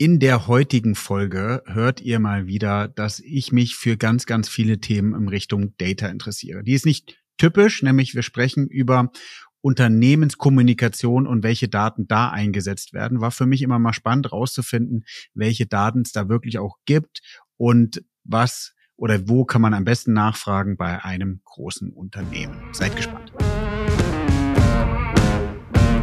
In der heutigen Folge hört ihr mal wieder, dass ich mich für ganz, ganz viele Themen in Richtung Data interessiere. Die ist nicht typisch, nämlich wir sprechen über Unternehmenskommunikation und welche Daten da eingesetzt werden. War für mich immer mal spannend rauszufinden, welche Daten es da wirklich auch gibt und was oder wo kann man am besten nachfragen bei einem großen Unternehmen. Seid gespannt.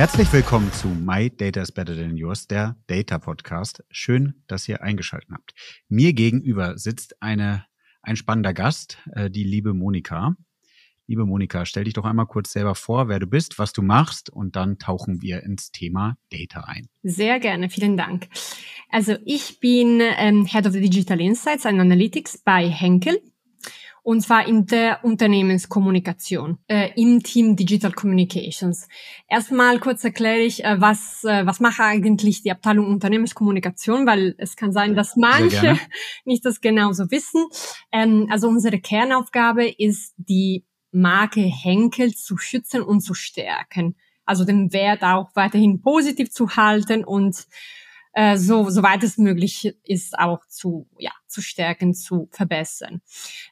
Herzlich willkommen zu My Data is Better Than Yours, der Data Podcast. Schön, dass ihr eingeschaltet habt. Mir gegenüber sitzt eine, ein spannender Gast, äh, die liebe Monika. Liebe Monika, stell dich doch einmal kurz selber vor, wer du bist, was du machst und dann tauchen wir ins Thema Data ein. Sehr gerne, vielen Dank. Also ich bin ähm, Head of Digital Insights and Analytics bei Henkel und zwar in der Unternehmenskommunikation äh, im Team Digital Communications. Erstmal kurz erkläre ich, äh, was äh, was macht eigentlich die Abteilung Unternehmenskommunikation, weil es kann sein, dass manche nicht das genauso wissen. Ähm, also unsere Kernaufgabe ist die Marke Henkel zu schützen und zu stärken. Also den Wert auch weiterhin positiv zu halten und äh, so, soweit es möglich ist, auch zu, ja, zu stärken, zu verbessern.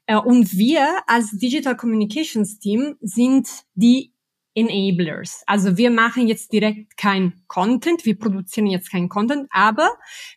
Äh, und wir als Digital Communications Team sind die Enablers. Also wir machen jetzt direkt kein Content, wir produzieren jetzt kein Content, aber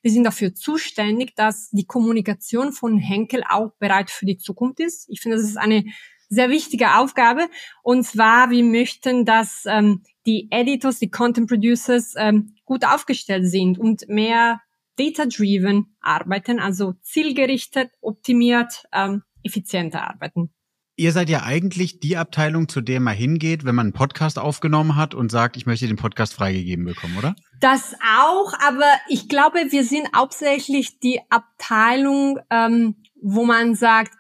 wir sind dafür zuständig, dass die Kommunikation von Henkel auch bereit für die Zukunft ist. Ich finde, das ist eine sehr wichtige Aufgabe. Und zwar, wir möchten, dass ähm, die Editors, die Content Producers ähm, gut aufgestellt sind und mehr data-driven arbeiten, also zielgerichtet, optimiert, ähm, effizienter arbeiten. Ihr seid ja eigentlich die Abteilung, zu der man hingeht, wenn man einen Podcast aufgenommen hat und sagt, ich möchte den Podcast freigegeben bekommen, oder? Das auch, aber ich glaube, wir sind hauptsächlich die Abteilung, ähm, wo man sagt,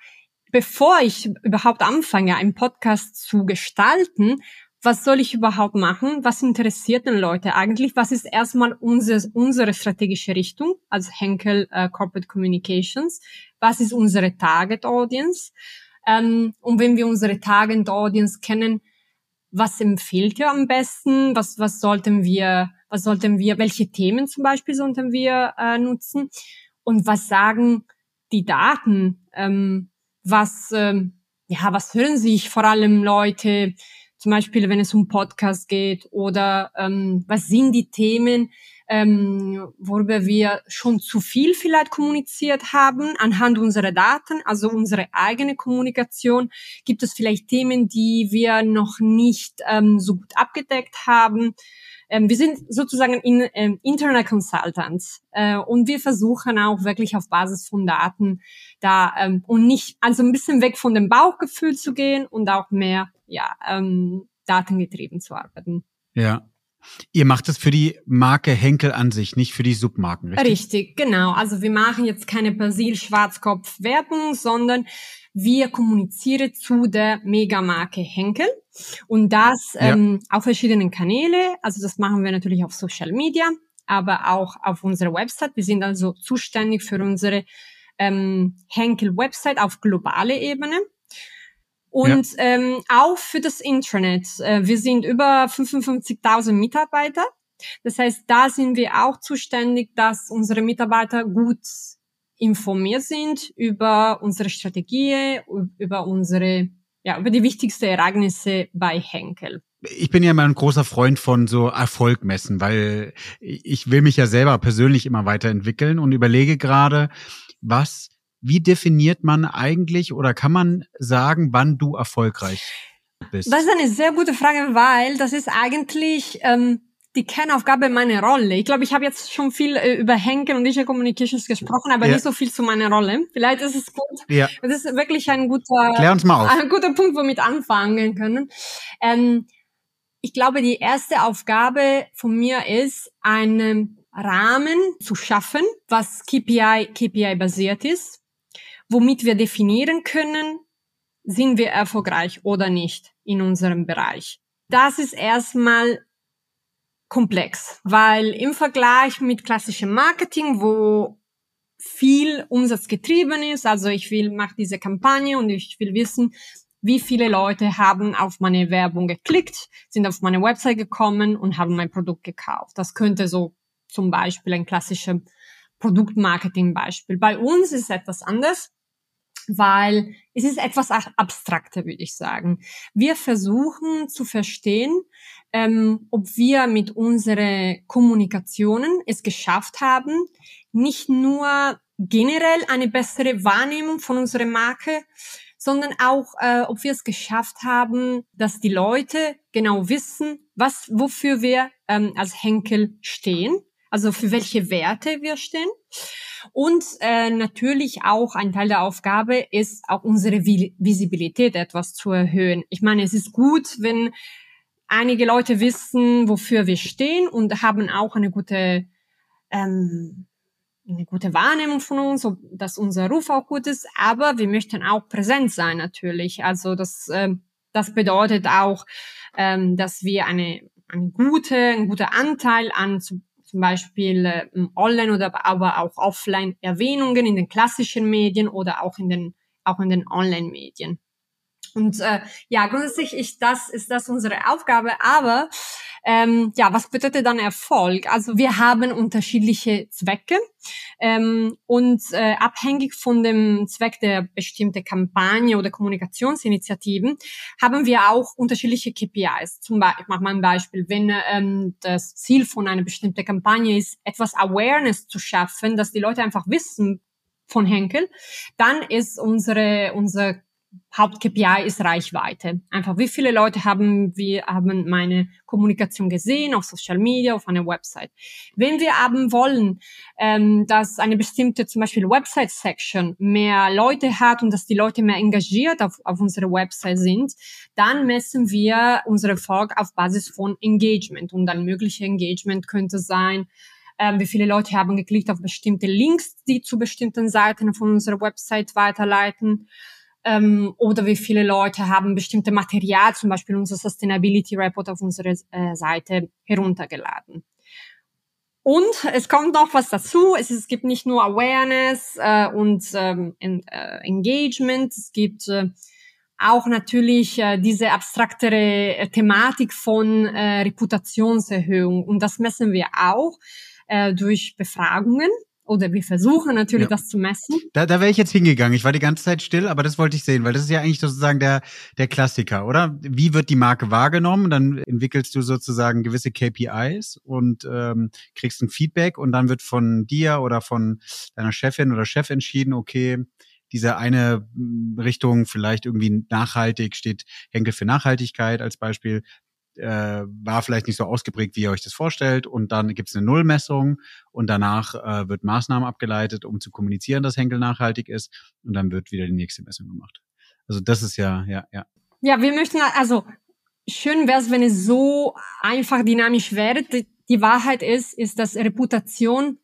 bevor ich überhaupt anfange, einen Podcast zu gestalten, was soll ich überhaupt machen? Was interessiert den Leute eigentlich? Was ist erstmal unsere, unsere strategische Richtung als Henkel äh, Corporate Communications? Was ist unsere Target Audience? Ähm, und wenn wir unsere Target Audience kennen, was empfiehlt ihr am besten? Was, was sollten wir, was sollten wir, welche Themen zum Beispiel sollten wir äh, nutzen? Und was sagen die Daten? Ähm, was, ähm, ja, was hören sich vor allem Leute, zum Beispiel wenn es um Podcast geht oder ähm, was sind die Themen, ähm, worüber wir schon zu viel vielleicht kommuniziert haben anhand unserer Daten, also unsere eigene Kommunikation. Gibt es vielleicht Themen, die wir noch nicht ähm, so gut abgedeckt haben? Ähm, wir sind sozusagen in, ähm, Internet Consultants äh, und wir versuchen auch wirklich auf Basis von Daten da ähm, und nicht also ein bisschen weg von dem Bauchgefühl zu gehen und auch mehr ja ähm, datengetrieben zu arbeiten. Ja, Ihr macht es für die Marke Henkel an sich, nicht für die Submarken, richtig? Richtig, genau. Also wir machen jetzt keine Basil-Schwarzkopf-Werbung, sondern wir kommunizieren zu der Megamarke Henkel und das ja. ähm, auf verschiedenen Kanäle. Also das machen wir natürlich auf Social Media, aber auch auf unserer Website. Wir sind also zuständig für unsere ähm, Henkel-Website auf globale Ebene. Und ja. ähm, auch für das Internet. Äh, wir sind über 55.000 Mitarbeiter. Das heißt, da sind wir auch zuständig, dass unsere Mitarbeiter gut informiert sind über unsere Strategie, über unsere, ja, über die wichtigsten Ereignisse bei Henkel. Ich bin ja immer ein großer Freund von so Erfolgmessen, weil ich will mich ja selber persönlich immer weiterentwickeln und überlege gerade, was, wie definiert man eigentlich oder kann man sagen, wann du erfolgreich bist? Das ist eine sehr gute Frage, weil das ist eigentlich ähm, die Kernaufgabe meiner Rolle. Ich glaube, ich habe jetzt schon viel äh, über Henkel und Digital Communications gesprochen, aber ja. nicht so viel zu meiner Rolle. Vielleicht ist es gut. Ja. Das ist wirklich ein guter, Klär uns mal auf. ein guter Punkt, womit anfangen können. Ähm, ich glaube, die erste Aufgabe von mir ist, eine Rahmen zu schaffen, was KPI, KPI basiert ist, womit wir definieren können, sind wir erfolgreich oder nicht in unserem Bereich. Das ist erstmal komplex, weil im Vergleich mit klassischem Marketing, wo viel Umsatz getrieben ist, also ich will, mache diese Kampagne und ich will wissen, wie viele Leute haben auf meine Werbung geklickt, sind auf meine Website gekommen und haben mein Produkt gekauft. Das könnte so zum Beispiel ein klassischer Produktmarketing-Beispiel. Bei uns ist etwas anders, weil es ist etwas abstrakter, würde ich sagen. Wir versuchen zu verstehen, ähm, ob wir mit unseren Kommunikationen es geschafft haben, nicht nur generell eine bessere Wahrnehmung von unserer Marke, sondern auch, äh, ob wir es geschafft haben, dass die Leute genau wissen, was, wofür wir ähm, als Henkel stehen, also für welche Werte wir stehen. Und äh, natürlich auch ein Teil der Aufgabe ist auch unsere Visibilität etwas zu erhöhen. Ich meine, es ist gut, wenn einige Leute wissen, wofür wir stehen und haben auch eine gute ähm, eine gute Wahrnehmung von uns, dass unser Ruf auch gut ist, aber wir möchten auch präsent sein natürlich. Also das, äh, das bedeutet auch, ähm, dass wir eine, eine gute, ein guter Anteil an zum Beispiel äh, Online oder aber auch Offline Erwähnungen in den klassischen Medien oder auch in den auch in den Online-Medien. Und äh, ja, grundsätzlich ist das, ist das unsere Aufgabe. Aber ähm, ja, was bedeutet dann Erfolg? Also wir haben unterschiedliche Zwecke ähm, und äh, abhängig von dem Zweck der bestimmten Kampagne oder Kommunikationsinitiativen haben wir auch unterschiedliche KPIs. Zum Beispiel, ich mache mal ein Beispiel, wenn ähm, das Ziel von einer bestimmten Kampagne ist, etwas Awareness zu schaffen, dass die Leute einfach wissen von Henkel, dann ist unsere, unser Haupt-KPI ist Reichweite. Einfach, wie viele Leute haben wir, haben meine Kommunikation gesehen auf Social Media, auf einer Website. Wenn wir haben wollen, ähm, dass eine bestimmte, zum Beispiel Website-Section mehr Leute hat und dass die Leute mehr engagiert auf, auf unserer Website sind, dann messen wir unseren Erfolg auf Basis von Engagement. Und ein mögliches Engagement könnte sein, ähm, wie viele Leute haben geklickt auf bestimmte Links, die zu bestimmten Seiten von unserer Website weiterleiten ähm, oder wie viele Leute haben bestimmte Material, zum Beispiel unser Sustainability Report auf unserer äh, Seite heruntergeladen. Und es kommt noch was dazu. Es, es gibt nicht nur Awareness äh, und ähm, in, äh, Engagement, es gibt äh, auch natürlich äh, diese abstraktere äh, Thematik von äh, Reputationserhöhung. Und das messen wir auch äh, durch Befragungen oder wir versuchen natürlich, ja. das zu messen. Da, da wäre ich jetzt hingegangen. Ich war die ganze Zeit still, aber das wollte ich sehen, weil das ist ja eigentlich sozusagen der, der Klassiker, oder? Wie wird die Marke wahrgenommen? Dann entwickelst du sozusagen gewisse KPIs und ähm, kriegst ein Feedback und dann wird von dir oder von deiner Chefin oder Chef entschieden, okay, diese eine hm, Richtung vielleicht irgendwie nachhaltig steht Henkel für Nachhaltigkeit als Beispiel äh, war vielleicht nicht so ausgeprägt, wie ihr euch das vorstellt. Und dann gibt es eine Nullmessung und danach äh, wird Maßnahmen abgeleitet, um zu kommunizieren, dass Henkel nachhaltig ist. Und dann wird wieder die nächste Messung gemacht. Also das ist ja, ja, ja. Ja, wir möchten, also schön wäre es, wenn es so einfach dynamisch wäre. Die, Wahrheit ist, ist, dass Reputation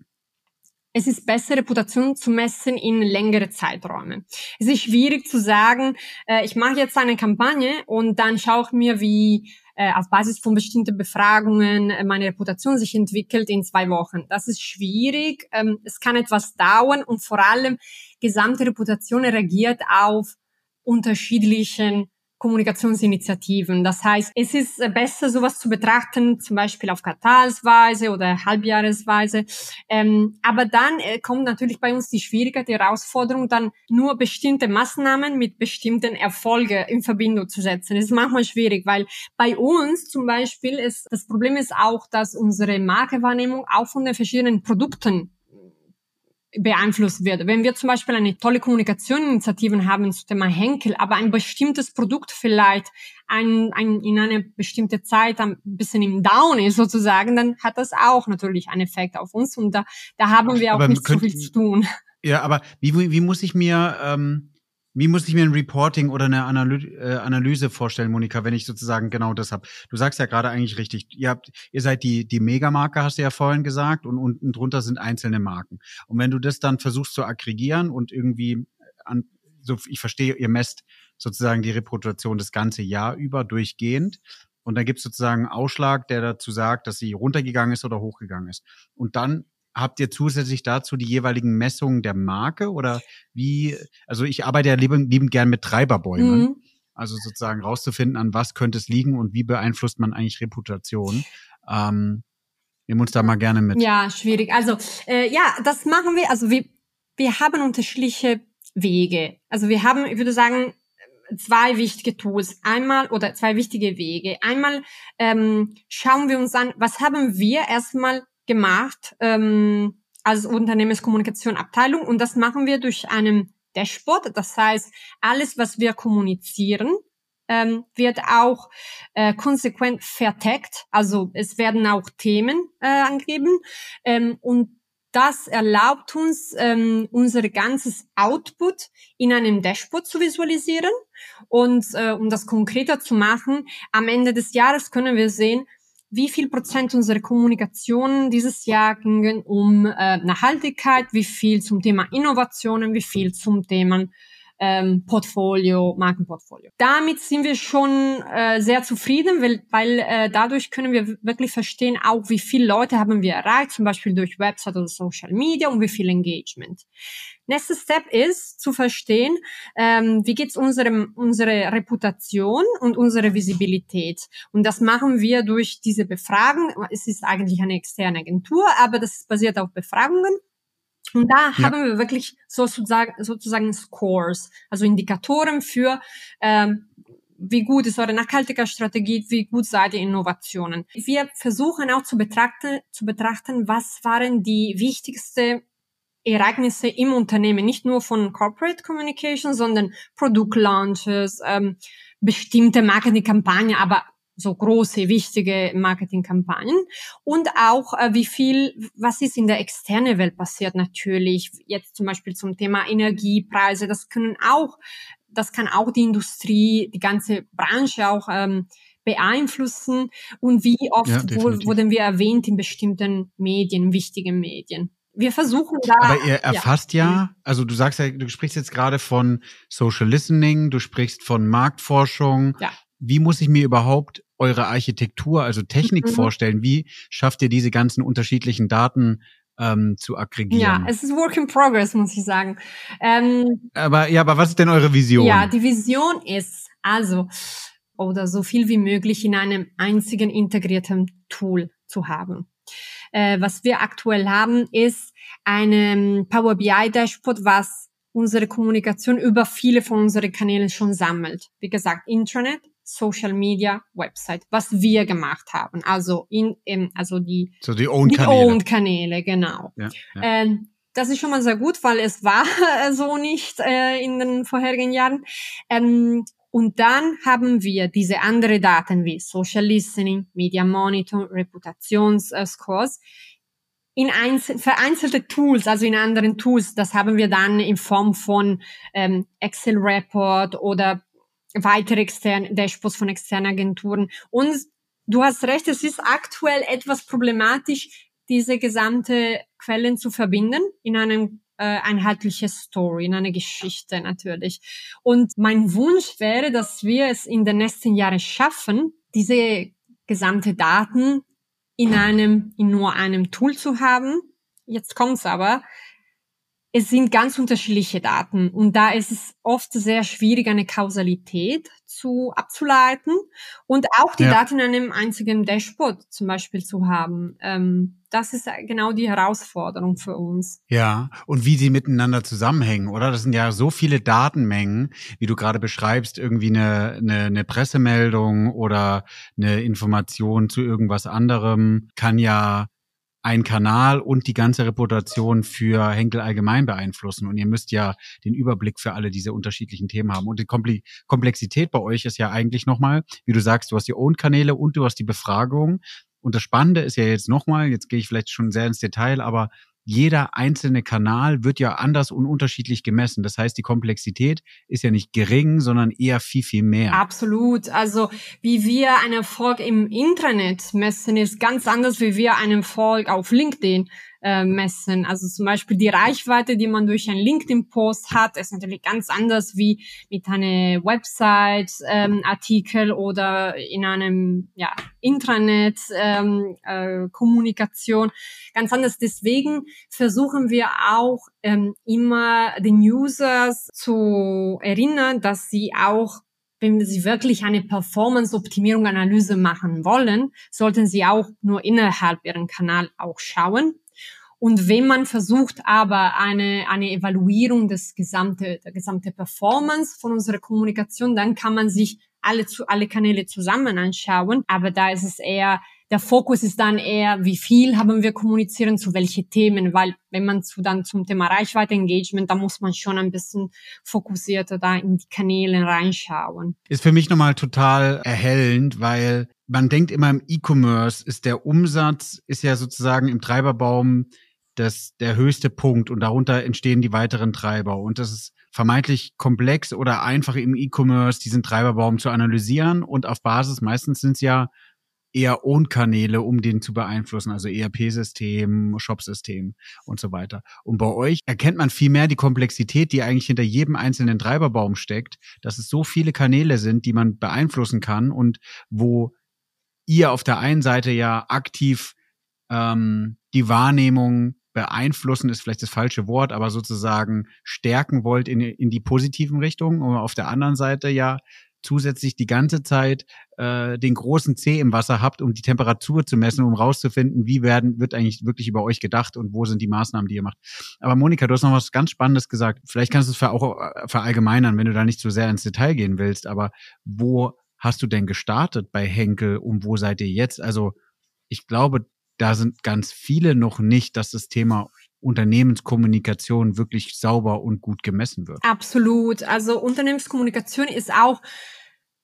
es ist besser, Reputation zu messen in längere Zeiträume. Es ist schwierig zu sagen, äh, ich mache jetzt eine Kampagne und dann schaue ich mir, wie äh, auf Basis von bestimmten Befragungen äh, meine Reputation sich entwickelt in zwei Wochen. Das ist schwierig. Ähm, es kann etwas dauern und vor allem gesamte Reputation reagiert auf unterschiedlichen Kommunikationsinitiativen. Das heißt, es ist äh, besser, sowas zu betrachten, zum Beispiel auf Quartalsweise oder Halbjahresweise. Ähm, aber dann äh, kommt natürlich bei uns die Schwierigkeit, die Herausforderung, dann nur bestimmte Maßnahmen mit bestimmten Erfolgen in Verbindung zu setzen. Das ist manchmal schwierig, weil bei uns zum Beispiel ist, das Problem ist auch, dass unsere Markewahrnehmung auch von den verschiedenen Produkten beeinflusst wird. Wenn wir zum Beispiel eine tolle Kommunikationsinitiative haben zum Thema Henkel, aber ein bestimmtes Produkt vielleicht ein, ein, in einer bestimmten Zeit ein bisschen im Down ist sozusagen, dann hat das auch natürlich einen Effekt auf uns und da, da haben wir auch aber nicht so viel zu tun. Ja, aber wie, wie muss ich mir ähm, Wie muss ich mir ein Reporting oder eine Analy äh, Analyse vorstellen, Monika, wenn ich sozusagen genau das habe? Du sagst ja gerade eigentlich richtig, ihr habt, ihr seid die, die Megamarke, hast du ja vorhin gesagt, und unten drunter sind einzelne Marken. Und wenn du das dann versuchst zu aggregieren und irgendwie an, so, ich verstehe, ihr messt sozusagen die Reputation das ganze Jahr über durchgehend. Und dann gibt es sozusagen einen Ausschlag, der dazu sagt, dass sie runtergegangen ist oder hochgegangen ist. Und dann habt ihr zusätzlich dazu die jeweiligen Messungen der Marke oder wie, also ich arbeite ja liebend, liebend gern mit Treiberbäumen. Mhm. Also sozusagen rauszufinden, an was könnte es liegen und wie beeinflusst man eigentlich Reputation. Ähm, nehmen uns da mal gerne mit. Ja, schwierig. Also äh, ja, das machen wir. Also wir, wir haben unterschiedliche Wege. Also wir haben, ich würde sagen, zwei wichtige Tools. Einmal oder zwei wichtige Wege. Einmal ähm, schauen wir uns an, was haben wir erstmal gemacht ähm, als Unternehmenskommunikation Abteilung und das machen wir durch einen Dashboard. Das heißt, alles, was wir kommunizieren, ähm, wird auch äh, konsequent vertagt. Also es werden auch Themen äh, angegeben ähm, und das erlaubt uns, ähm, unser ganzes Output in einem Dashboard zu visualisieren. Und äh, um das konkreter zu machen, am Ende des Jahres können wir sehen, wie viel Prozent unserer Kommunikation dieses Jahr gingen um äh, Nachhaltigkeit, wie viel zum Thema Innovationen, wie viel zum Thema ähm, Portfolio, Markenportfolio. Damit sind wir schon äh, sehr zufrieden, weil, weil äh, dadurch können wir wirklich verstehen, auch wie viele Leute haben wir erreicht, zum Beispiel durch Website oder Social Media und wie viel Engagement. Nächster Step ist zu verstehen, ähm, wie geht's unserem unsere Reputation und unsere Visibilität. Und das machen wir durch diese Befragung. Es ist eigentlich eine externe Agentur, aber das basiert auf Befragungen. Und da ja. haben wir wirklich sozusagen, sozusagen Scores, also Indikatoren für, ähm, wie gut ist eure nachhaltige Strategie, wie gut seid ihr Innovationen. Wir versuchen auch zu betrachten, zu betrachten, was waren die wichtigsten Ereignisse im Unternehmen, nicht nur von Corporate Communication, sondern Produktlaunches, ähm, bestimmte Marketingkampagnen, aber so große, wichtige Marketingkampagnen und auch äh, wie viel, was ist in der externen Welt passiert natürlich, jetzt zum Beispiel zum Thema Energiepreise, das können auch, das kann auch die Industrie, die ganze Branche auch ähm, beeinflussen und wie oft ja, wurden wir erwähnt in bestimmten Medien, wichtigen Medien wir versuchen da. Aber ihr erfasst ja. ja, also du sagst ja, du sprichst jetzt gerade von Social Listening, du sprichst von Marktforschung. Ja. Wie muss ich mir überhaupt eure Architektur, also Technik mhm. vorstellen? Wie schafft ihr diese ganzen unterschiedlichen Daten ähm, zu aggregieren? Ja, es ist Work in Progress, muss ich sagen. Ähm, aber ja, aber was ist denn eure Vision? Ja, die Vision ist also oder so viel wie möglich in einem einzigen integrierten Tool zu haben. Äh, was wir aktuell haben, ist ein Power BI Dashboard, was unsere Kommunikation über viele von unseren Kanälen schon sammelt. Wie gesagt, Intranet, Social Media, Website, was wir gemacht haben. Also in, in also die, so die Owned Kanäle. Owned Kanäle, genau. Ja, ja. Ähm, das ist schon mal sehr gut, weil es war so nicht äh, in den vorherigen Jahren. Ähm, und dann haben wir diese andere Daten wie Social Listening, Media Monitor, Reputationsscores in einzel vereinzelte Tools, also in anderen Tools. Das haben wir dann in Form von ähm, Excel Report oder weitere externe Dashboards von externen Agenturen. Und du hast recht, es ist aktuell etwas problematisch, diese gesamte Quellen zu verbinden in einem äh, einheitliche Story, in eine Geschichte natürlich. Und mein Wunsch wäre, dass wir es in den nächsten Jahren schaffen, diese gesamte Daten in einem, in nur einem Tool zu haben. Jetzt kommt's aber es sind ganz unterschiedliche Daten und da ist es oft sehr schwierig, eine Kausalität zu abzuleiten und auch die ja. Daten in einem einzigen Dashboard zum Beispiel zu haben. Ähm, das ist genau die Herausforderung für uns. Ja, und wie sie miteinander zusammenhängen, oder? Das sind ja so viele Datenmengen, wie du gerade beschreibst, irgendwie eine, eine, eine Pressemeldung oder eine Information zu irgendwas anderem kann ja ein Kanal und die ganze Reputation für Henkel allgemein beeinflussen. Und ihr müsst ja den Überblick für alle diese unterschiedlichen Themen haben. Und die Komplexität bei euch ist ja eigentlich nochmal, wie du sagst, du hast die Own-Kanäle und du hast die Befragung. Und das Spannende ist ja jetzt nochmal, jetzt gehe ich vielleicht schon sehr ins Detail, aber jeder einzelne Kanal wird ja anders und unterschiedlich gemessen. Das heißt, die Komplexität ist ja nicht gering, sondern eher viel, viel mehr. Absolut. Also wie wir einen Erfolg im Intranet messen, ist ganz anders, wie wir einen Erfolg auf LinkedIn äh, messen. Also zum Beispiel die Reichweite, die man durch einen LinkedIn-Post hat, ist natürlich ganz anders wie mit einem Website-Artikel ähm, oder in einem ja, Intranet-Kommunikation. Ähm, äh, ganz anders. Deswegen versuchen wir auch ähm, immer den Users zu erinnern, dass sie auch wenn Sie wirklich eine Performance-Optimierung Analyse machen wollen, sollten Sie auch nur innerhalb Ihren Kanal auch schauen. Und wenn man versucht aber eine, eine Evaluierung des gesamte, der gesamte Performance von unserer Kommunikation, dann kann man sich alle, zu, alle Kanäle zusammen anschauen. Aber da ist es eher, der Fokus ist dann eher, wie viel haben wir kommunizieren, zu welche Themen, weil wenn man zu dann zum Thema Reichweite Engagement, da muss man schon ein bisschen fokussierter da in die Kanäle reinschauen. Ist für mich nochmal total erhellend, weil man denkt immer im E-Commerce ist der Umsatz, ist ja sozusagen im Treiberbaum das der höchste Punkt und darunter entstehen die weiteren Treiber. Und das ist vermeintlich komplex oder einfach im E-Commerce, diesen Treiberbaum zu analysieren und auf Basis, meistens sind es ja eher Own-Kanäle, um den zu beeinflussen, also ERP-System, Shop-System und so weiter. Und bei euch erkennt man viel mehr die Komplexität, die eigentlich hinter jedem einzelnen Treiberbaum steckt, dass es so viele Kanäle sind, die man beeinflussen kann und wo ihr auf der einen Seite ja aktiv ähm, die Wahrnehmung beeinflussen ist vielleicht das falsche Wort, aber sozusagen stärken wollt in, in die positiven Richtungen und auf der anderen Seite ja zusätzlich die ganze Zeit äh, den großen C im Wasser habt, um die Temperatur zu messen, um rauszufinden, wie werden, wird eigentlich wirklich über euch gedacht und wo sind die Maßnahmen, die ihr macht. Aber Monika, du hast noch was ganz Spannendes gesagt. Vielleicht kannst du es auch äh, verallgemeinern, wenn du da nicht so sehr ins Detail gehen willst, aber wo hast du denn gestartet bei Henkel und wo seid ihr jetzt? Also ich glaube, da sind ganz viele noch nicht, dass das Thema Unternehmenskommunikation wirklich sauber und gut gemessen wird. Absolut. Also Unternehmenskommunikation ist auch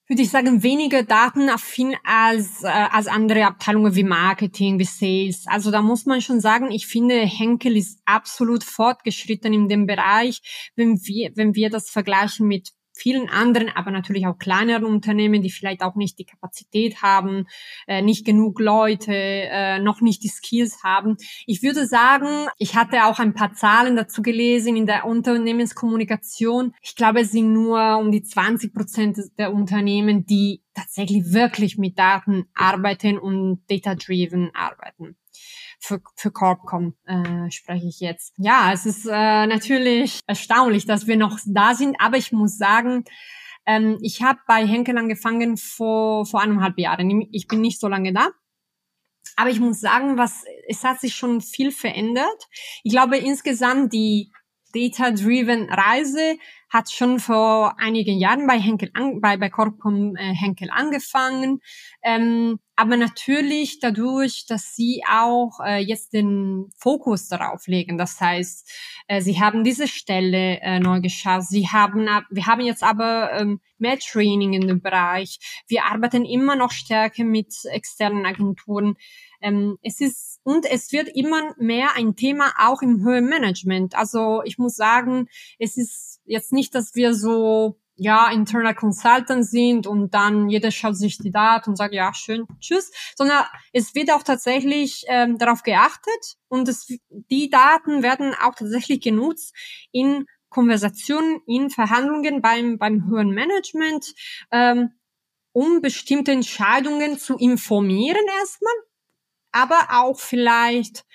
würde ich sagen, weniger datenaffin als, äh, als andere Abteilungen wie Marketing, wie Sales. Also da muss man schon sagen, ich finde, Henkel ist absolut fortgeschritten in dem Bereich, wenn wir, wenn wir das vergleichen mit vielen anderen, aber natürlich auch kleineren Unternehmen, die vielleicht auch nicht die Kapazität haben, äh, nicht genug Leute, äh, noch nicht die Skills haben. Ich würde sagen, ich hatte auch ein paar Zahlen dazu gelesen in der Unternehmenskommunikation. Ich glaube, es sind nur um die 20 Prozent der Unternehmen, die tatsächlich wirklich mit Daten arbeiten und data-driven arbeiten für, für Corpcom äh, spreche ich jetzt. Ja, es ist äh, natürlich erstaunlich, dass wir noch da sind, aber ich muss sagen, ähm, ich habe bei Henkel angefangen vor, vor eineinhalb Jahren. Ich bin nicht so lange da. Aber ich muss sagen, was, es hat sich schon viel verändert. Ich glaube insgesamt die Data-driven Reise hat schon vor einigen Jahren bei Henkel an, bei, bei Corpcom äh, Henkel angefangen. Ähm, aber natürlich dadurch, dass sie auch äh, jetzt den Fokus darauf legen. Das heißt, äh, sie haben diese Stelle äh, neu geschafft. Sie haben, wir haben jetzt aber ähm, mehr Training in dem Bereich. Wir arbeiten immer noch stärker mit externen Agenturen. Ähm, es ist und es wird immer mehr ein Thema auch im Höhenmanagement. Also ich muss sagen, es ist jetzt nicht, dass wir so ja, internal Consultant sind und dann jeder schaut sich die Daten und sagt, ja, schön, tschüss, sondern es wird auch tatsächlich ähm, darauf geachtet und es, die Daten werden auch tatsächlich genutzt in Konversationen, in Verhandlungen beim, beim höheren Management, ähm, um bestimmte Entscheidungen zu informieren erstmal, aber auch vielleicht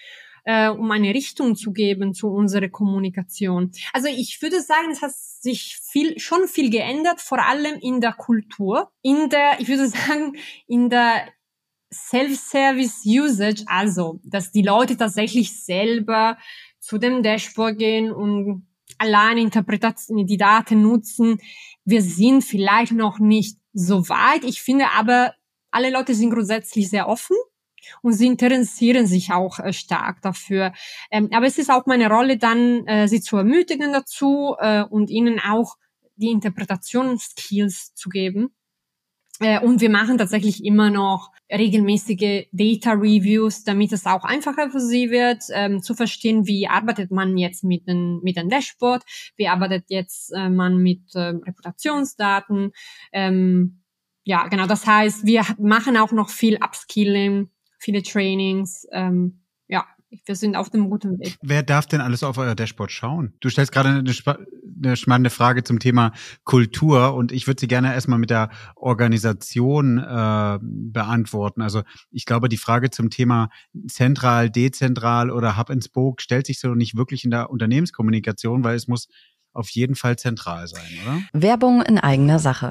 äh, um eine Richtung zu geben zu unserer Kommunikation. Also ich würde sagen, es hat sich viel, schon viel geändert, vor allem in der Kultur, in der, ich würde sagen, in der Self-Service Usage, also, dass die Leute tatsächlich selber zu dem Dashboard gehen und alleine Interpretation, die Daten nutzen. Wir sind vielleicht noch nicht so weit. Ich finde aber, alle Leute sind grundsätzlich sehr offen und sie interessieren sich auch äh, stark dafür. Ähm, aber es ist auch meine Rolle dann, äh, sie zu ermutigen dazu äh, und ihnen auch die Interpretationsskills zu geben. Äh, und wir machen tatsächlich immer noch regelmäßige Data Reviews, damit es auch einfacher für sie wird, ähm, zu verstehen, wie arbeitet man jetzt mit dem mit dem Dashboard, wie arbeitet jetzt äh, man mit äh, Reputationsdaten. Ähm, ja, genau. Das heißt, wir machen auch noch viel Upskilling, viele Trainings. Ähm, ja, wir sind auf dem guten Weg. Wer darf denn alles auf euer Dashboard schauen? Du stellst gerade eine, eine spannende Frage zum Thema Kultur und ich würde sie gerne erstmal mit der Organisation äh, beantworten. Also ich glaube, die Frage zum Thema zentral, dezentral oder Hub and Spoke stellt sich so nicht wirklich in der Unternehmenskommunikation, weil es muss auf jeden Fall zentral sein, oder? Werbung in eigener Sache.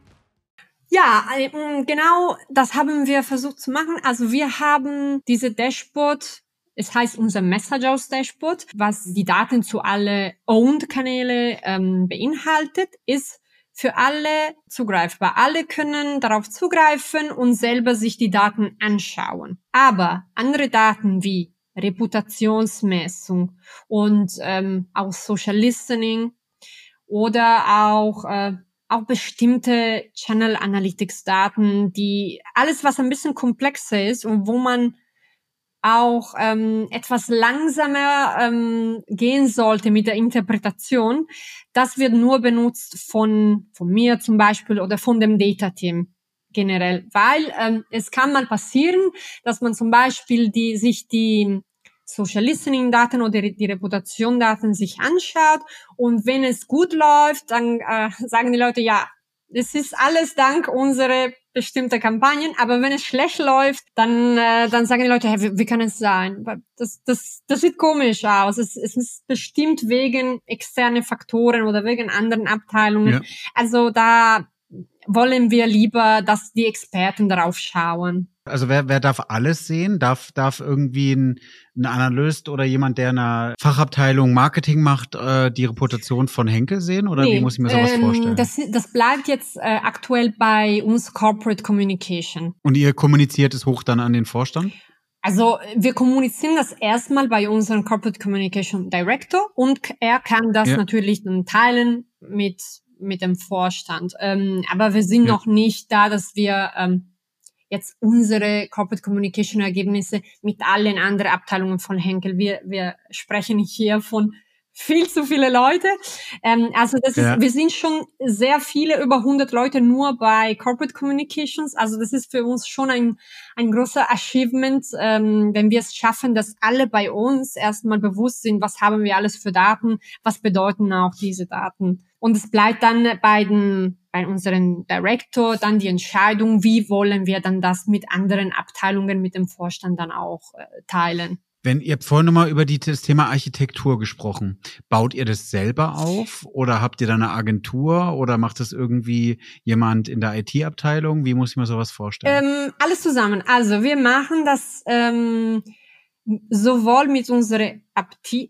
Ja, ähm, genau das haben wir versucht zu machen. Also wir haben diese Dashboard es heißt unser Message Dashboard, was die Daten zu alle Owned-Kanäle ähm, beinhaltet, ist für alle zugreifbar. Alle können darauf zugreifen und selber sich die Daten anschauen. Aber andere Daten wie Reputationsmessung und ähm, auch Social Listening oder auch äh, auch bestimmte Channel Analytics Daten, die alles, was ein bisschen komplexer ist und wo man auch ähm, etwas langsamer ähm, gehen sollte mit der Interpretation, das wird nur benutzt von, von mir zum Beispiel oder von dem Data Team generell, weil ähm, es kann mal passieren, dass man zum Beispiel die, sich die Social Listening Daten oder die Reputation Daten sich anschaut und wenn es gut läuft, dann äh, sagen die Leute, ja, es ist alles dank unserer bestimmter Kampagnen, aber wenn es schlecht läuft, dann äh, dann sagen die Leute, hey, wie, wie kann es sein? Das das das sieht komisch aus. Es, es ist bestimmt wegen externe Faktoren oder wegen anderen Abteilungen. Ja. Also da wollen wir lieber, dass die Experten darauf schauen. Also wer, wer darf alles sehen? Darf, darf irgendwie ein, ein Analyst oder jemand, der eine Fachabteilung Marketing macht, äh, die Reputation von Henkel sehen? Oder nee, wie muss ich mir sowas ähm, vorstellen? Das, das bleibt jetzt äh, aktuell bei uns Corporate Communication. Und ihr kommuniziert es hoch dann an den Vorstand? Also wir kommunizieren das erstmal bei unserem Corporate Communication Director und er kann das ja. natürlich dann teilen mit mit dem Vorstand. Ähm, aber wir sind ja. noch nicht da, dass wir ähm, jetzt unsere Corporate Communication Ergebnisse mit allen anderen Abteilungen von Henkel. Wir, wir sprechen hier von viel zu viele Leute. Ähm, also das ist, ja. wir sind schon sehr viele, über 100 Leute nur bei Corporate Communications. Also das ist für uns schon ein, ein großer Achievement, ähm, wenn wir es schaffen, dass alle bei uns erstmal bewusst sind, was haben wir alles für Daten, was bedeuten auch diese Daten. Und es bleibt dann bei den bei unserem Director dann die Entscheidung, wie wollen wir dann das mit anderen Abteilungen, mit dem Vorstand dann auch äh, teilen. Wenn ihr habt vorhin nochmal über die, das Thema Architektur gesprochen. Baut ihr das selber auf oder habt ihr da eine Agentur oder macht das irgendwie jemand in der IT-Abteilung? Wie muss ich mir sowas vorstellen? Ähm, alles zusammen. Also wir machen das ähm, sowohl mit unserer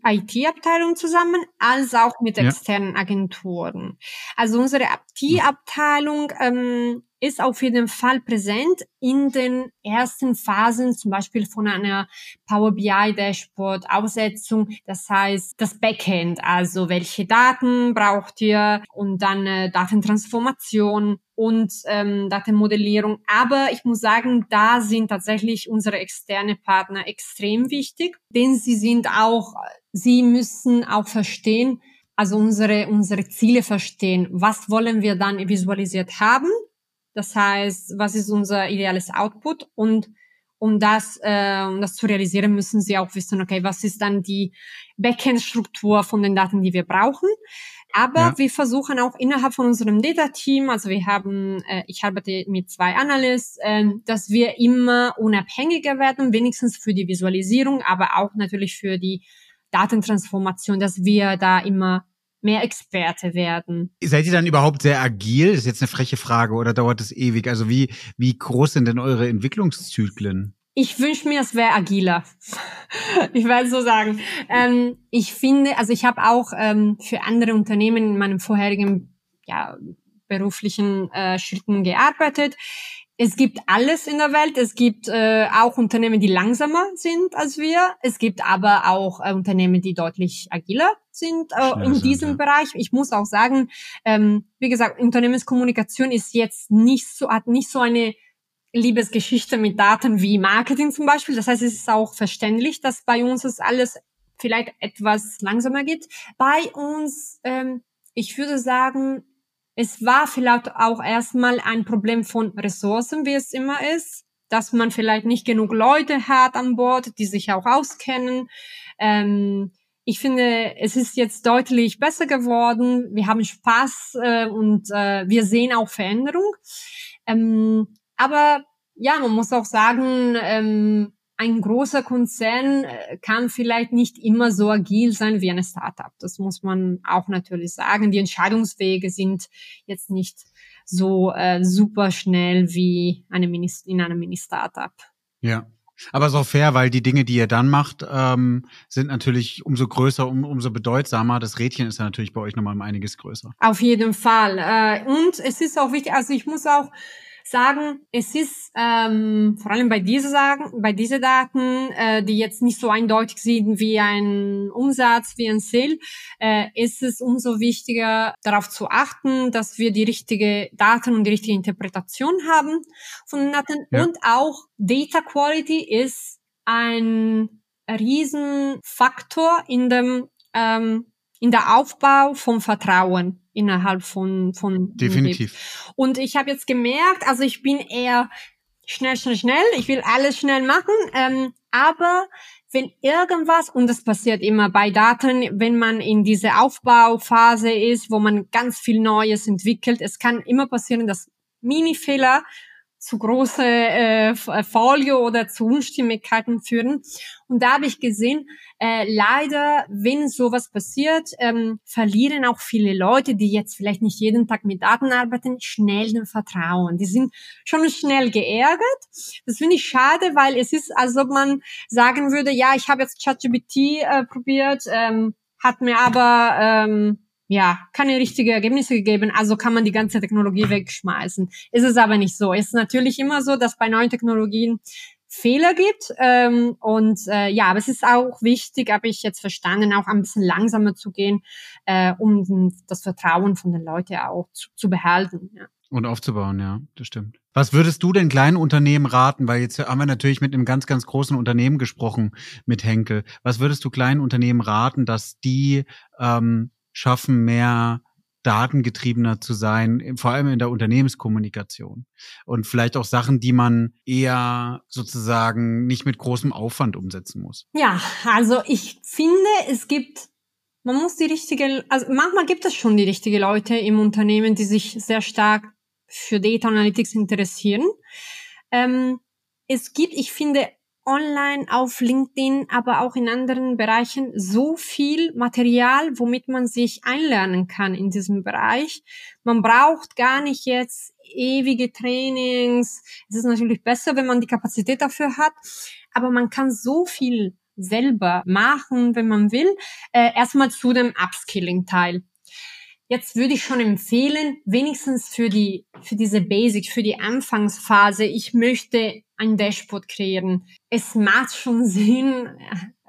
IT-Abteilung zusammen als auch mit externen Agenturen. Also unsere IT-Abteilung ähm, ist auf jeden Fall präsent in den ersten Phasen, zum Beispiel von einer Power BI Dashboard Aussetzung. Das heißt, das Backend, also welche Daten braucht ihr und dann äh, Datentransformation und ähm, Datenmodellierung. Aber ich muss sagen, da sind tatsächlich unsere externe Partner extrem wichtig, denn sie sind auch, sie müssen auch verstehen, also unsere, unsere Ziele verstehen. Was wollen wir dann visualisiert haben? Das heißt, was ist unser ideales Output und um das, äh, um das zu realisieren, müssen sie auch wissen, okay, was ist dann die Backend-Struktur von den Daten, die wir brauchen. Aber ja. wir versuchen auch innerhalb von unserem Data-Team, also wir haben, äh, ich arbeite mit zwei Analysts, äh, dass wir immer unabhängiger werden, wenigstens für die Visualisierung, aber auch natürlich für die Datentransformation, dass wir da immer mehr Experte werden. Seid ihr dann überhaupt sehr agil? Das ist jetzt eine freche Frage oder dauert es ewig? Also wie, wie groß sind denn eure Entwicklungszyklen? Ich wünsche mir, es wäre agiler. ich werde so sagen. Ähm, ich finde, also ich habe auch ähm, für andere Unternehmen in meinem vorherigen ja, beruflichen äh, Schritten gearbeitet. Es gibt alles in der Welt. Es gibt äh, auch Unternehmen, die langsamer sind als wir. Es gibt aber auch äh, Unternehmen, die deutlich agiler sind äh, in diesem ja. Bereich. Ich muss auch sagen, ähm, wie gesagt, Unternehmenskommunikation ist jetzt nicht so, hat nicht so eine Liebesgeschichte mit Daten wie Marketing zum Beispiel. Das heißt, es ist auch verständlich, dass bei uns es alles vielleicht etwas langsamer geht. Bei uns, ähm, ich würde sagen, es war vielleicht auch erstmal ein Problem von Ressourcen, wie es immer ist, dass man vielleicht nicht genug Leute hat an Bord, die sich auch auskennen. Ähm, ich finde, es ist jetzt deutlich besser geworden. Wir haben Spaß äh, und äh, wir sehen auch Veränderung. Ähm, aber ja, man muss auch sagen, ähm, ein großer Konzern äh, kann vielleicht nicht immer so agil sein wie eine Startup. Das muss man auch natürlich sagen. Die Entscheidungswege sind jetzt nicht so äh, super schnell wie eine Mini in einem Mini-Startup. Ja, aber so fair, weil die Dinge, die ihr dann macht, ähm, sind natürlich umso größer, um, umso bedeutsamer. Das Rädchen ist ja natürlich bei euch nochmal um einiges größer. Auf jeden Fall. Äh, und es ist auch wichtig, also ich muss auch sagen, es ist ähm, vor allem bei diese sagen, bei diese Daten, äh, die jetzt nicht so eindeutig sind wie ein Umsatz, wie ein Sale, äh, ist es umso wichtiger, darauf zu achten, dass wir die richtige Daten und die richtige Interpretation haben von den Daten ja. und auch Data Quality ist ein Riesenfaktor in dem ähm, in der Aufbau vom Vertrauen innerhalb von von definitiv. Und ich habe jetzt gemerkt, also ich bin eher schnell, schnell, schnell. Ich will alles schnell machen, ähm, aber wenn irgendwas, und das passiert immer bei Daten, wenn man in diese Aufbauphase ist, wo man ganz viel Neues entwickelt, es kann immer passieren, dass Mini-Fehler zu große äh, Folie oder zu Unstimmigkeiten führen. Und da habe ich gesehen, äh, leider, wenn sowas passiert, ähm, verlieren auch viele Leute, die jetzt vielleicht nicht jeden Tag mit Daten arbeiten, schnell den Vertrauen. Die sind schon schnell geärgert. Das finde ich schade, weil es ist, als ob man sagen würde, ja, ich habe jetzt ChatGPT äh, probiert, ähm, hat mir aber ähm, ja, keine richtigen Ergebnisse gegeben, also kann man die ganze Technologie wegschmeißen. Ist es aber nicht so. Es ist natürlich immer so, dass bei neuen Technologien Fehler gibt. Ähm, und äh, ja, aber es ist auch wichtig, habe ich jetzt verstanden, auch ein bisschen langsamer zu gehen, äh, um das Vertrauen von den Leuten auch zu, zu behalten. Ja. Und aufzubauen, ja, das stimmt. Was würdest du den kleinen Unternehmen raten? Weil jetzt haben wir natürlich mit einem ganz, ganz großen Unternehmen gesprochen, mit Henkel. Was würdest du kleinen Unternehmen raten, dass die ähm, schaffen, mehr datengetriebener zu sein, vor allem in der Unternehmenskommunikation. Und vielleicht auch Sachen, die man eher sozusagen nicht mit großem Aufwand umsetzen muss. Ja, also ich finde, es gibt, man muss die richtige, also manchmal gibt es schon die richtigen Leute im Unternehmen, die sich sehr stark für Data Analytics interessieren. Ähm, es gibt, ich finde, online auf LinkedIn, aber auch in anderen Bereichen so viel Material, womit man sich einlernen kann in diesem Bereich. Man braucht gar nicht jetzt ewige Trainings. Es ist natürlich besser, wenn man die Kapazität dafür hat, aber man kann so viel selber machen, wenn man will. Äh, erstmal zu dem Upskilling-Teil. Jetzt würde ich schon empfehlen, wenigstens für die, für diese Basic, für die Anfangsphase, ich möchte ein Dashboard kreieren. Es macht schon Sinn,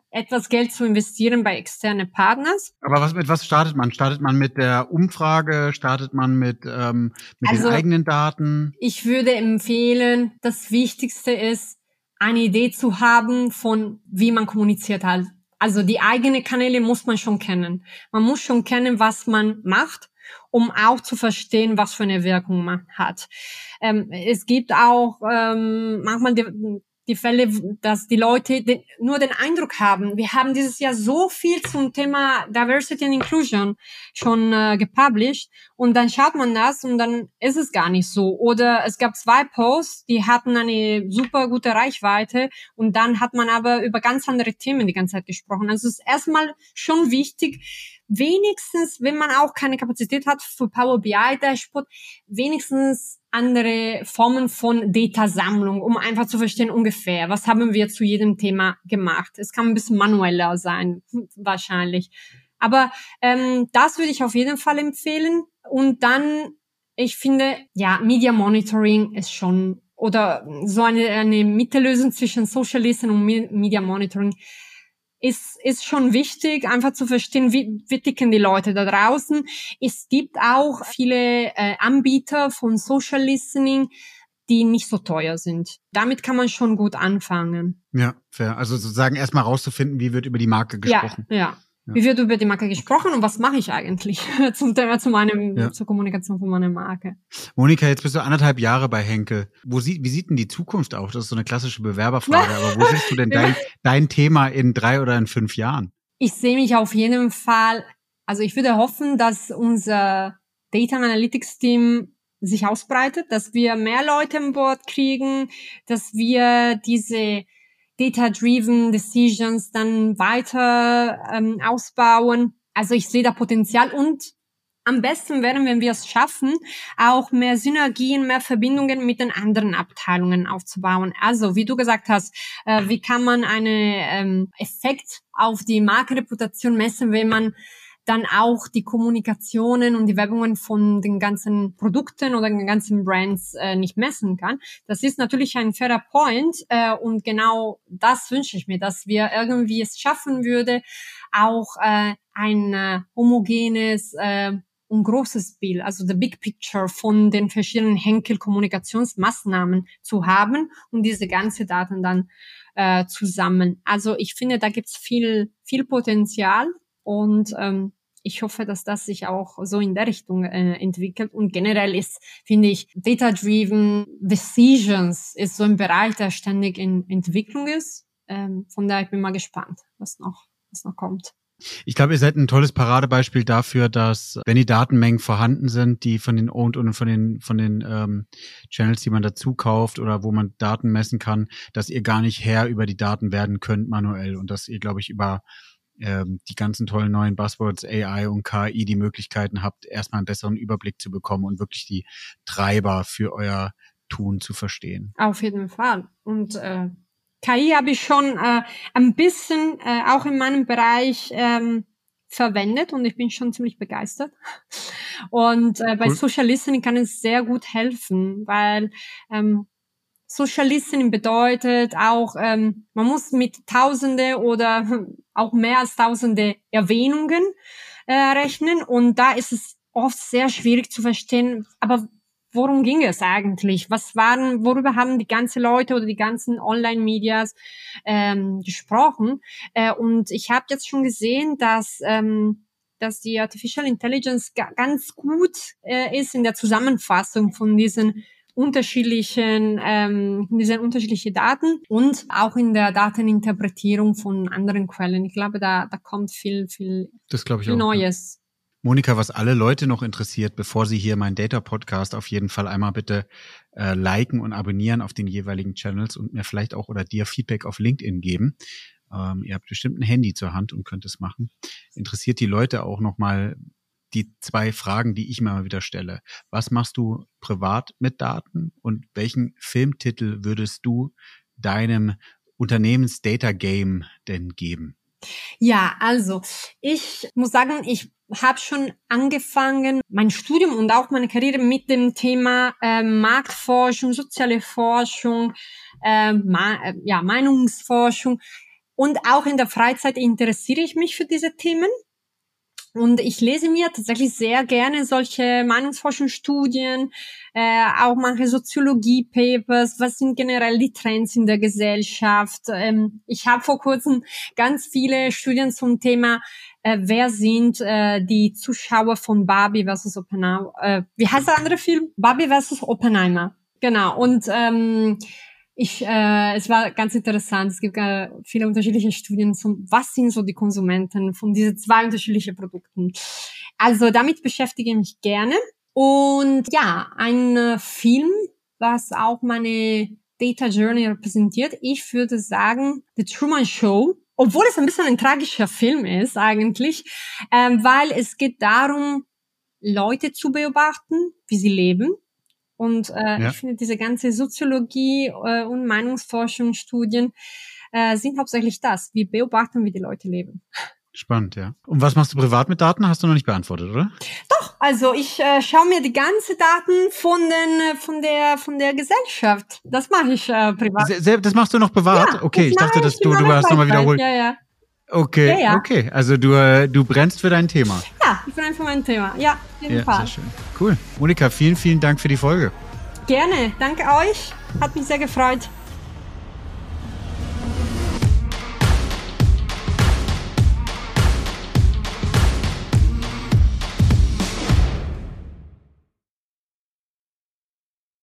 etwas Geld zu investieren bei externen Partners. Aber was, mit was startet man? Startet man mit der Umfrage? Startet man mit, ähm, mit also, den eigenen Daten? Ich würde empfehlen, das Wichtigste ist, eine Idee zu haben von, wie man kommuniziert hat. Also die eigenen Kanäle muss man schon kennen. Man muss schon kennen, was man macht um auch zu verstehen, was für eine Wirkung man hat. Ähm, es gibt auch ähm, manchmal die, die Fälle, dass die Leute den, nur den Eindruck haben, wir haben dieses Jahr so viel zum Thema Diversity and Inclusion schon äh, gepublished und dann schaut man das und dann ist es gar nicht so. Oder es gab zwei Posts, die hatten eine super gute Reichweite und dann hat man aber über ganz andere Themen die ganze Zeit gesprochen. Also es ist erstmal schon wichtig, wenigstens, wenn man auch keine Kapazität hat für Power BI Dashboard, wenigstens andere Formen von Datasammlung, um einfach zu verstehen ungefähr, was haben wir zu jedem Thema gemacht. Es kann ein bisschen manueller sein, wahrscheinlich. Aber ähm, das würde ich auf jeden Fall empfehlen. Und dann, ich finde, ja, Media Monitoring ist schon oder so eine, eine Mittellösung zwischen Social Listening und Media Monitoring ist, ist schon wichtig, einfach zu verstehen, wie, wie ticken die Leute da draußen. Es gibt auch viele äh, Anbieter von Social Listening, die nicht so teuer sind. Damit kann man schon gut anfangen. Ja, fair. Also sozusagen erstmal rauszufinden, wie wird über die Marke gesprochen. Ja, ja. Ja. Wie wird über die Marke gesprochen und was mache ich eigentlich zum Thema zu meinem ja. zur Kommunikation von meiner Marke? Monika, jetzt bist du anderthalb Jahre bei Henkel. Wo sie, wie sieht denn die Zukunft aus? Das ist so eine klassische Bewerberfrage. Aber wo siehst du denn dein, dein Thema in drei oder in fünf Jahren? Ich sehe mich auf jeden Fall. Also ich würde hoffen, dass unser Data Analytics Team sich ausbreitet, dass wir mehr Leute an Bord kriegen, dass wir diese Data-Driven Decisions dann weiter ähm, ausbauen. Also ich sehe da Potenzial und am besten wären, wenn wir es schaffen, auch mehr Synergien, mehr Verbindungen mit den anderen Abteilungen aufzubauen. Also, wie du gesagt hast, äh, wie kann man einen ähm, Effekt auf die Markenreputation messen, wenn man dann auch die Kommunikationen und die Werbungen von den ganzen Produkten oder den ganzen Brands äh, nicht messen kann. Das ist natürlich ein fairer Point äh, und genau das wünsche ich mir, dass wir irgendwie es schaffen würde, auch äh, ein äh, homogenes äh, und großes Bild, also the big picture von den verschiedenen Henkel-Kommunikationsmaßnahmen zu haben und diese ganze Daten dann äh, zusammen. Also ich finde, da gibt's viel, viel Potenzial und ähm, ich hoffe, dass das sich auch so in der Richtung äh, entwickelt. Und generell ist, finde ich, Data-Driven Decisions ist so ein Bereich, der ständig in Entwicklung ist. Ähm, von daher bin ich mal gespannt, was noch, was noch kommt. Ich glaube, ihr seid ein tolles Paradebeispiel dafür, dass wenn die Datenmengen vorhanden sind, die von den Owned und von den von den ähm, Channels, die man dazu kauft oder wo man Daten messen kann, dass ihr gar nicht Herr über die Daten werden könnt manuell und dass ihr, glaube ich, über ähm, die ganzen tollen neuen Buzzwords AI und KI die Möglichkeiten habt, erstmal einen besseren Überblick zu bekommen und wirklich die Treiber für euer Tun zu verstehen. Auf jeden Fall. Und äh, KI habe ich schon äh, ein bisschen äh, auch in meinem Bereich ähm, verwendet und ich bin schon ziemlich begeistert. Und äh, bei cool. Social Listening kann es sehr gut helfen, weil ähm, Social bedeutet auch, ähm, man muss mit Tausende oder auch mehr als Tausende Erwähnungen äh, rechnen und da ist es oft sehr schwierig zu verstehen, aber worum ging es eigentlich? Was waren, worüber haben die ganzen Leute oder die ganzen Online-Medias ähm, gesprochen? Äh, und ich habe jetzt schon gesehen, dass ähm, dass die Artificial Intelligence ganz gut äh, ist in der Zusammenfassung von diesen unterschiedlichen, ähm, diese unterschiedlichen Daten und auch in der Dateninterpretierung von anderen Quellen. Ich glaube, da, da kommt viel, viel, das ich viel auch, Neues. Ja. Monika, was alle Leute noch interessiert, bevor sie hier meinen Data Podcast auf jeden Fall einmal bitte äh, liken und abonnieren auf den jeweiligen Channels und mir vielleicht auch oder dir Feedback auf LinkedIn geben. Ähm, ihr habt bestimmt ein Handy zur Hand und könnt es machen. Interessiert die Leute auch nochmal die zwei Fragen, die ich mir mal wieder stelle. Was machst du privat mit Daten und welchen Filmtitel würdest du deinem Unternehmens-Data Game denn geben? Ja, also ich muss sagen, ich habe schon angefangen, mein Studium und auch meine Karriere mit dem Thema äh, Marktforschung, soziale Forschung, äh, äh, ja, Meinungsforschung und auch in der Freizeit interessiere ich mich für diese Themen. Und ich lese mir tatsächlich sehr gerne solche Meinungsforschungsstudien, äh, auch manche Soziologie-Papers, was sind generell die Trends in der Gesellschaft. Ähm, ich habe vor kurzem ganz viele Studien zum Thema, äh, wer sind äh, die Zuschauer von Barbie versus Oppenheimer. Äh, wie heißt der andere Film? Barbie versus Oppenheimer. Genau. Und ähm, ich, äh, es war ganz interessant. Es gibt äh, viele unterschiedliche Studien zum, was sind so die Konsumenten von diesen zwei unterschiedlichen Produkten. Also damit beschäftige ich mich gerne. Und ja, ein äh, Film, was auch meine Data Journey repräsentiert. Ich würde sagen, The Truman Show. Obwohl es ein bisschen ein tragischer Film ist eigentlich, ähm, weil es geht darum, Leute zu beobachten, wie sie leben und äh, ja. ich finde, diese ganze Soziologie äh, und Meinungsforschungsstudien äh, sind hauptsächlich das. Wir beobachten, wie die Leute leben. Spannend, ja. Und was machst du privat mit Daten? Hast du noch nicht beantwortet, oder? Doch, also ich äh, schaue mir die ganzen Daten von den von der von der Gesellschaft. Das mache ich äh, privat. Se das machst du noch privat? Ja, okay, ich dachte, dass du du hast nochmal wiederholt. Ja, ja. Okay, ja, ja. okay. Also du, äh, du brennst für dein Thema. Ja, ich brenne für mein Thema. Ja, auf jeden ja, Fall. Sehr schön. Cool. Monika, vielen, vielen Dank für die Folge. Gerne. Danke euch. Hat mich sehr gefreut.